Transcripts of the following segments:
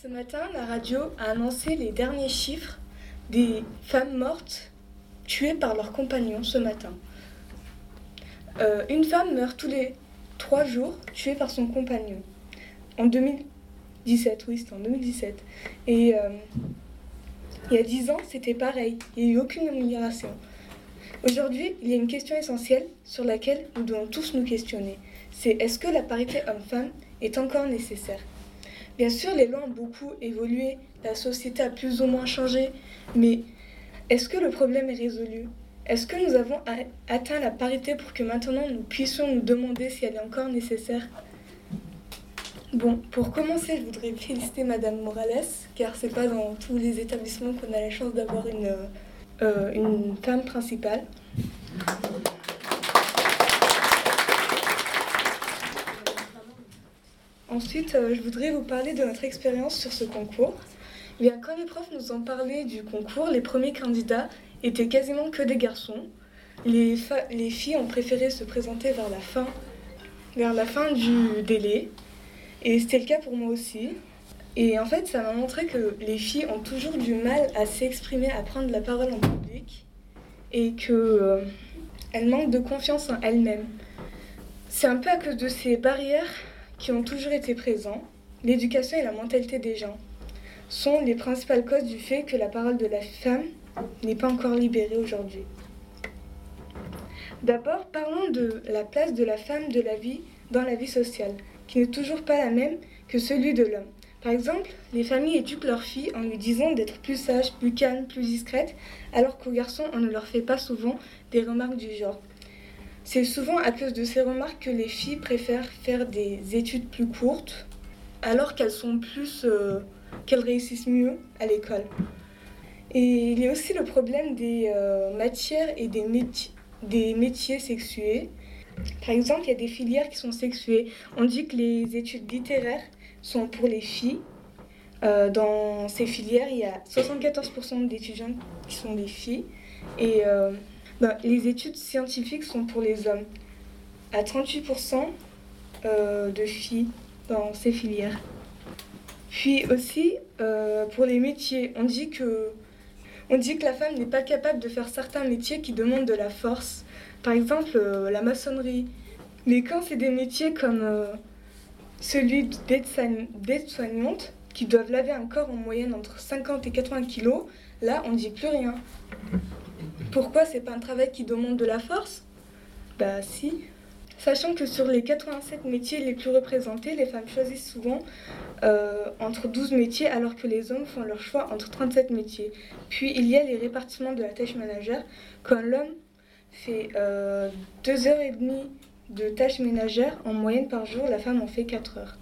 Ce matin, la radio a annoncé les derniers chiffres des femmes mortes tuées par leurs compagnons ce matin. Euh, une femme meurt tous les trois jours tuée par son compagnon. En 2017, oui, c'était en 2017. Et euh, il y a dix ans, c'était pareil. Il n'y a eu aucune amélioration. Aujourd'hui, il y a une question essentielle sur laquelle nous devons tous nous questionner. C'est est-ce que la parité homme-femme est encore nécessaire? Bien sûr, les lois ont beaucoup évolué, la société a plus ou moins changé, mais est-ce que le problème est résolu? Est-ce que nous avons atteint la parité pour que maintenant nous puissions nous demander si elle est encore nécessaire? Bon, pour commencer, je voudrais féliciter Madame Morales, car c'est pas dans tous les établissements qu'on a la chance d'avoir une, euh, une femme principale. Ensuite, euh, je voudrais vous parler de notre expérience sur ce concours. Bien, quand les profs nous ont parlé du concours, les premiers candidats étaient quasiment que des garçons. Les, les filles ont préféré se présenter vers la fin, vers la fin du délai. Et c'était le cas pour moi aussi. Et en fait, ça m'a montré que les filles ont toujours du mal à s'exprimer, à prendre la parole en public. Et qu'elles euh, manquent de confiance en elles-mêmes. C'est un peu à cause de ces barrières qui ont toujours été présents, l'éducation et la mentalité des gens sont les principales causes du fait que la parole de la femme n'est pas encore libérée aujourd'hui. D'abord, parlons de la place de la femme de la vie dans la vie sociale, qui n'est toujours pas la même que celui de l'homme. Par exemple, les familles éduquent leurs filles en lui disant d'être plus sage, plus calme, plus discrète, alors qu'aux garçons, on ne leur fait pas souvent des remarques du genre. C'est souvent à cause de ces remarques que les filles préfèrent faire des études plus courtes, alors qu'elles sont plus, euh, qu'elles réussissent mieux à l'école. Et il y a aussi le problème des euh, matières et des, métiers, des métiers sexués. Par exemple, il y a des filières qui sont sexuées. On dit que les études littéraires sont pour les filles. Euh, dans ces filières, il y a 74% d'étudiants qui sont des filles. Bah, les études scientifiques sont pour les hommes. À 38% euh, de filles dans ces filières. Puis aussi, euh, pour les métiers, on dit, que, la femme n'est pas capable de faire certains métiers qui demandent de la force. Par exemple, euh, la maçonnerie. Mais quand c'est des métiers comme celui d'aide-soignante, qui doivent laver un corps en moyenne entre 50 et 80 kilos, là, on ne dit plus rien. Pourquoi c'est pas un travail qui demande de la force? Bah si. Sachant que sur les 87 métiers les plus représentés, les femmes choisissent souvent euh, entre 12 métiers alors que les hommes font leur choix entre 37 métiers. Puis il y a les répartissements de la tâche ménagère. Quand l'homme fait 2 euh, heures et demie de tâches ménagères en moyenne par jour, la femme en fait 4 heures.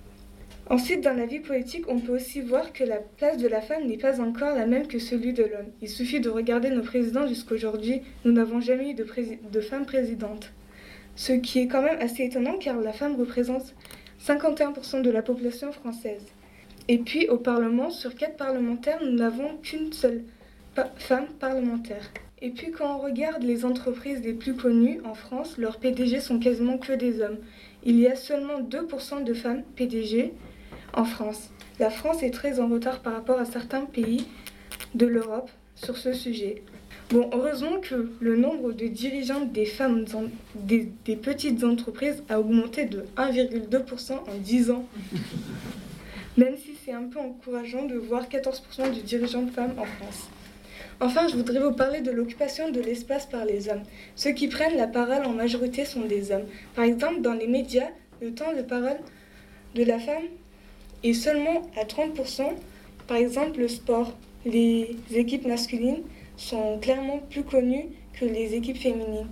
Ensuite, dans la vie politique, on peut aussi voir que la place de la femme n'est pas encore la même que celui de l'homme. Il suffit de regarder nos présidents jusqu'aujourd'hui, nous n'avons jamais eu de, femme présidente. Ce qui est quand même assez étonnant car la femme représente 51% de la population française. Et puis au Parlement, sur quatre parlementaires, nous n'avons qu'une seule femme parlementaire. Et puis quand on regarde les entreprises les plus connues en France, leurs PDG sont quasiment que des hommes. Il y a seulement 2% de femmes PDG en France. La France est très en retard par rapport à certains pays de l'Europe sur ce sujet. Bon, heureusement que le nombre de dirigeantes des femmes des, des petites entreprises a augmenté de 1,2% en 10 ans. Même si c'est un peu encourageant de voir 14% de dirigeantes femmes en France. Enfin, je voudrais vous parler de l'occupation de l'espace par les hommes. Ceux qui prennent la parole en majorité sont des hommes. Par exemple, dans les médias, le temps de parole de la femme et seulement à 30%, par exemple le sport, les équipes masculines sont clairement plus connues que les équipes féminines.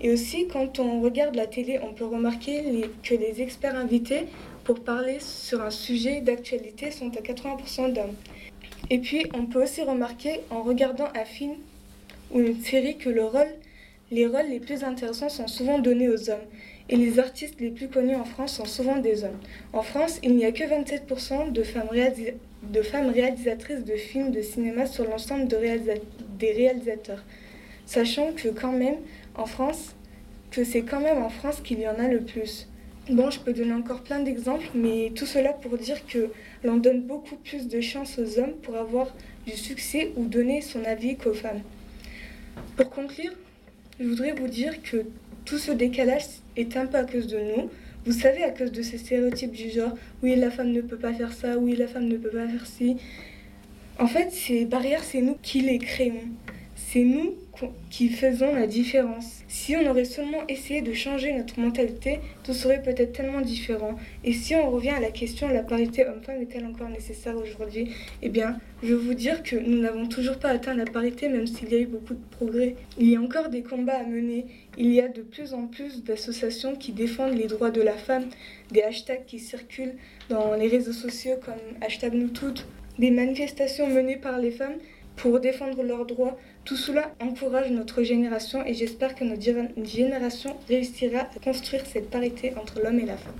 Et aussi, quand on regarde la télé, on peut remarquer que les experts invités pour parler sur un sujet d'actualité sont à 80% d'hommes. Et puis, on peut aussi remarquer en regardant un film ou une série que les rôles les plus intéressants sont souvent donnés aux hommes et les artistes les plus connus en France sont souvent des hommes. En France, il n'y a que 27% de femmes, réalisatrices de films de cinéma sur l'ensemble des réalisateurs. Sachant que quand même en France, que c'est quand même en France qu'il y en a le plus. Bon, je peux donner encore plein d'exemples, mais tout cela pour dire que l'on donne beaucoup plus de chance aux hommes pour avoir du succès ou donner son avis qu'aux femmes. Pour conclure, je voudrais vous dire que tout ce décalage est un peu à cause de nous. Vous savez, à cause de ces stéréotypes du genre, oui, la femme ne peut pas faire ça, oui, la femme ne peut pas faire ci. En fait, ces barrières, c'est nous qui les créons. C'est nous qui faisons la différence. Si on aurait seulement essayé de changer notre mentalité, tout serait peut-être tellement différent. Et si on revient à la question la parité homme-femme est-elle encore nécessaire aujourd'hui? Eh bien, je veux vous dire que nous n'avons toujours pas atteint la parité, même s'il y a eu beaucoup de progrès. Il y a encore des combats à mener. Il y a de plus en plus d'associations qui défendent les droits de la femme, des hashtags qui circulent dans les réseaux sociaux comme hashtag nous toutes, des manifestations menées par les femmes pour défendre leurs droits. Tout cela encourage notre génération et j'espère que notre génération réussira à construire cette parité entre l'homme et la femme.